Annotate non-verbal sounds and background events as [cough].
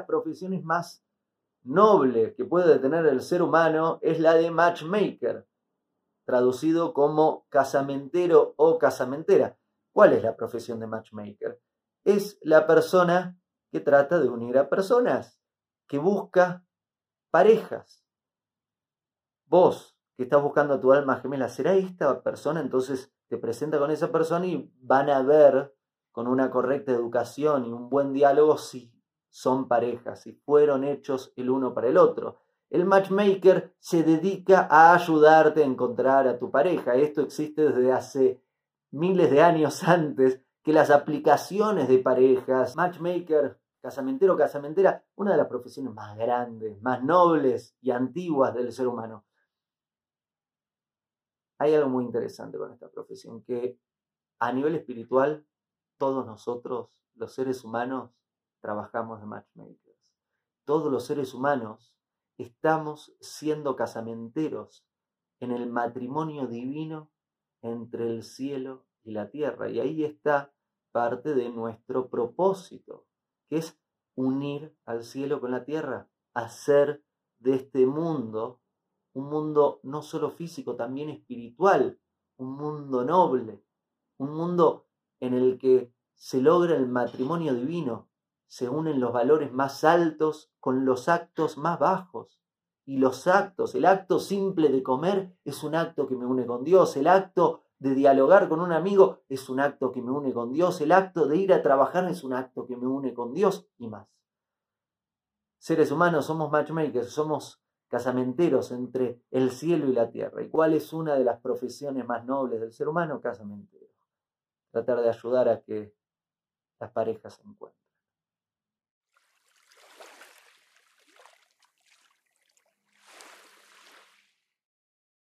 profesiones más nobles que puede tener el ser humano es la de matchmaker, traducido como casamentero o casamentera. ¿Cuál es la profesión de matchmaker? Es la persona que trata de unir a personas, que busca parejas. Vos, que estás buscando a tu alma gemela, ¿será esta persona? Entonces te presenta con esa persona y van a ver con una correcta educación y un buen diálogo si son parejas, si fueron hechos el uno para el otro. El matchmaker se dedica a ayudarte a encontrar a tu pareja. Esto existe desde hace miles de años [laughs] antes que las aplicaciones de parejas, matchmaker, casamentero, casamentera, una de las profesiones más grandes, más nobles y antiguas del ser humano. Hay algo muy interesante con esta profesión, que a nivel espiritual todos nosotros, los seres humanos, trabajamos de matchmakers. Todos los seres humanos estamos siendo casamenteros en el matrimonio divino entre el cielo y la tierra. Y ahí está parte de nuestro propósito, que es unir al cielo con la tierra, hacer de este mundo un mundo no solo físico, también espiritual, un mundo noble, un mundo en el que se logra el matrimonio divino, se unen los valores más altos con los actos más bajos. Y los actos, el acto simple de comer es un acto que me une con Dios, el acto de dialogar con un amigo es un acto que me une con Dios, el acto de ir a trabajar es un acto que me une con Dios y más. Seres humanos somos matchmakers, somos casamenteros entre el cielo y la tierra. ¿Y cuál es una de las profesiones más nobles del ser humano? Casamentero tratar de ayudar a que las parejas se encuentren.